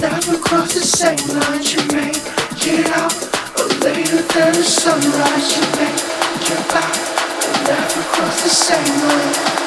never cross the same line. You made. get out later than the sunrise. You made. get back, never cross the same line.